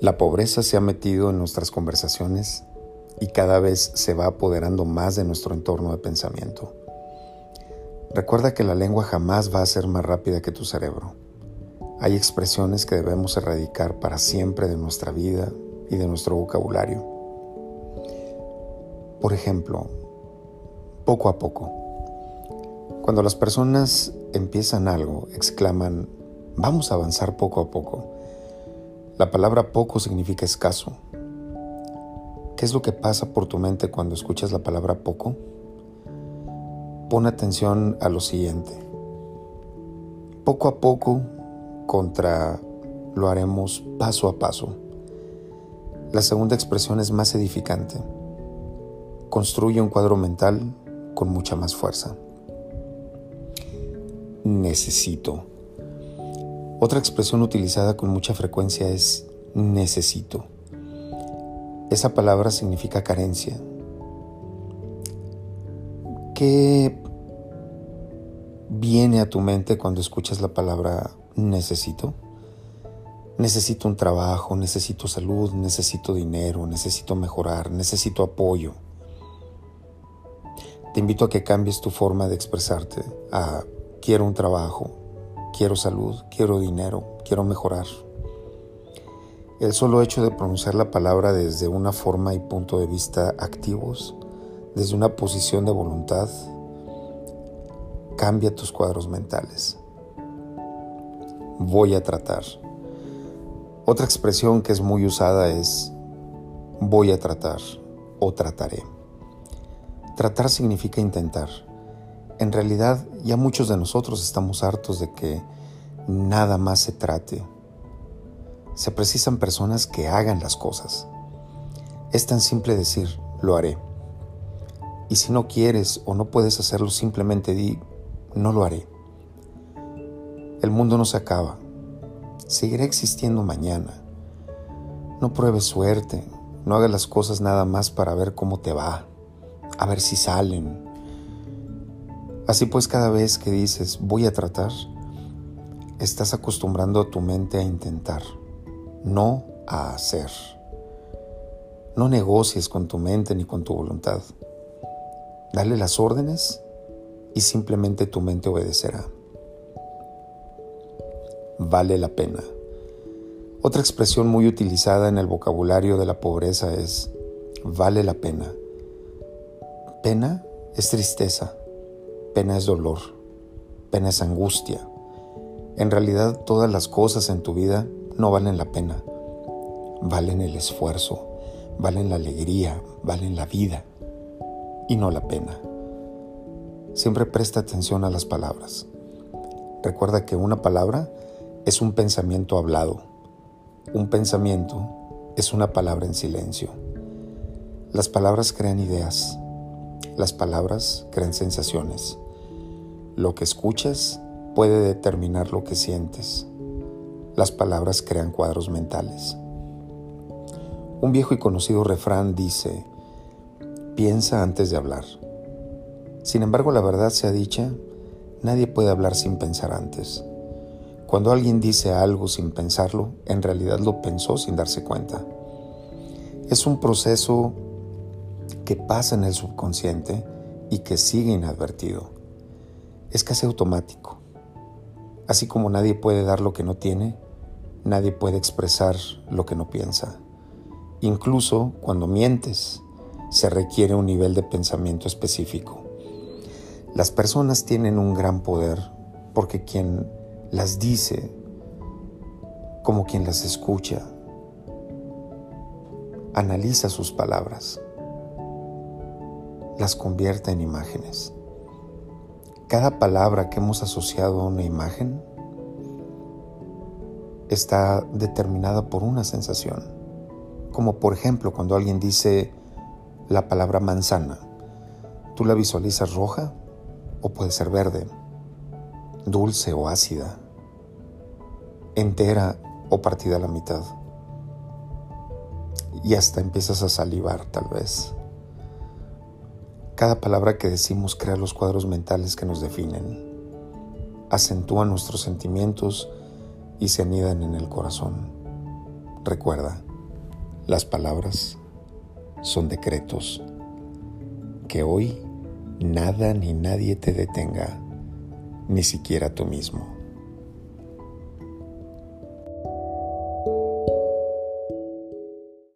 La pobreza se ha metido en nuestras conversaciones y cada vez se va apoderando más de nuestro entorno de pensamiento. Recuerda que la lengua jamás va a ser más rápida que tu cerebro. Hay expresiones que debemos erradicar para siempre de nuestra vida y de nuestro vocabulario. Por ejemplo, poco a poco. Cuando las personas empiezan algo, exclaman, vamos a avanzar poco a poco. La palabra poco significa escaso. ¿Qué es lo que pasa por tu mente cuando escuchas la palabra poco? Pon atención a lo siguiente. Poco a poco contra lo haremos paso a paso. La segunda expresión es más edificante. Construye un cuadro mental con mucha más fuerza. Necesito. Otra expresión utilizada con mucha frecuencia es necesito. Esa palabra significa carencia. ¿Qué viene a tu mente cuando escuchas la palabra necesito? Necesito un trabajo, necesito salud, necesito dinero, necesito mejorar, necesito apoyo. Te invito a que cambies tu forma de expresarte a quiero un trabajo, quiero salud, quiero dinero, quiero mejorar. El solo hecho de pronunciar la palabra desde una forma y punto de vista activos, desde una posición de voluntad, cambia tus cuadros mentales. Voy a tratar. Otra expresión que es muy usada es voy a tratar o trataré. Tratar significa intentar. En realidad ya muchos de nosotros estamos hartos de que nada más se trate. Se precisan personas que hagan las cosas. Es tan simple decir, lo haré. Y si no quieres o no puedes hacerlo, simplemente di, no lo haré. El mundo no se acaba. Seguirá existiendo mañana. No pruebes suerte. No hagas las cosas nada más para ver cómo te va. A ver si salen. Así pues, cada vez que dices voy a tratar, estás acostumbrando a tu mente a intentar, no a hacer. No negocies con tu mente ni con tu voluntad. Dale las órdenes y simplemente tu mente obedecerá. Vale la pena. Otra expresión muy utilizada en el vocabulario de la pobreza es vale la pena. Pena es tristeza, pena es dolor, pena es angustia. En realidad todas las cosas en tu vida no valen la pena. Valen el esfuerzo, valen la alegría, valen la vida y no la pena. Siempre presta atención a las palabras. Recuerda que una palabra es un pensamiento hablado. Un pensamiento es una palabra en silencio. Las palabras crean ideas. Las palabras crean sensaciones. Lo que escuchas puede determinar lo que sientes. Las palabras crean cuadros mentales. Un viejo y conocido refrán dice, piensa antes de hablar. Sin embargo, la verdad sea dicha, nadie puede hablar sin pensar antes. Cuando alguien dice algo sin pensarlo, en realidad lo pensó sin darse cuenta. Es un proceso que pasa en el subconsciente y que sigue inadvertido. Es casi automático. Así como nadie puede dar lo que no tiene, nadie puede expresar lo que no piensa. Incluso cuando mientes, se requiere un nivel de pensamiento específico. Las personas tienen un gran poder porque quien las dice como quien las escucha, analiza sus palabras, las convierte en imágenes. Cada palabra que hemos asociado a una imagen está determinada por una sensación, como por ejemplo cuando alguien dice la palabra manzana. Tú la visualizas roja o puede ser verde, dulce o ácida, entera o partida a la mitad. Y hasta empiezas a salivar tal vez. Cada palabra que decimos crea los cuadros mentales que nos definen, acentúa nuestros sentimientos y se anidan en el corazón. Recuerda, las palabras son decretos. Que hoy nada ni nadie te detenga, ni siquiera tú mismo.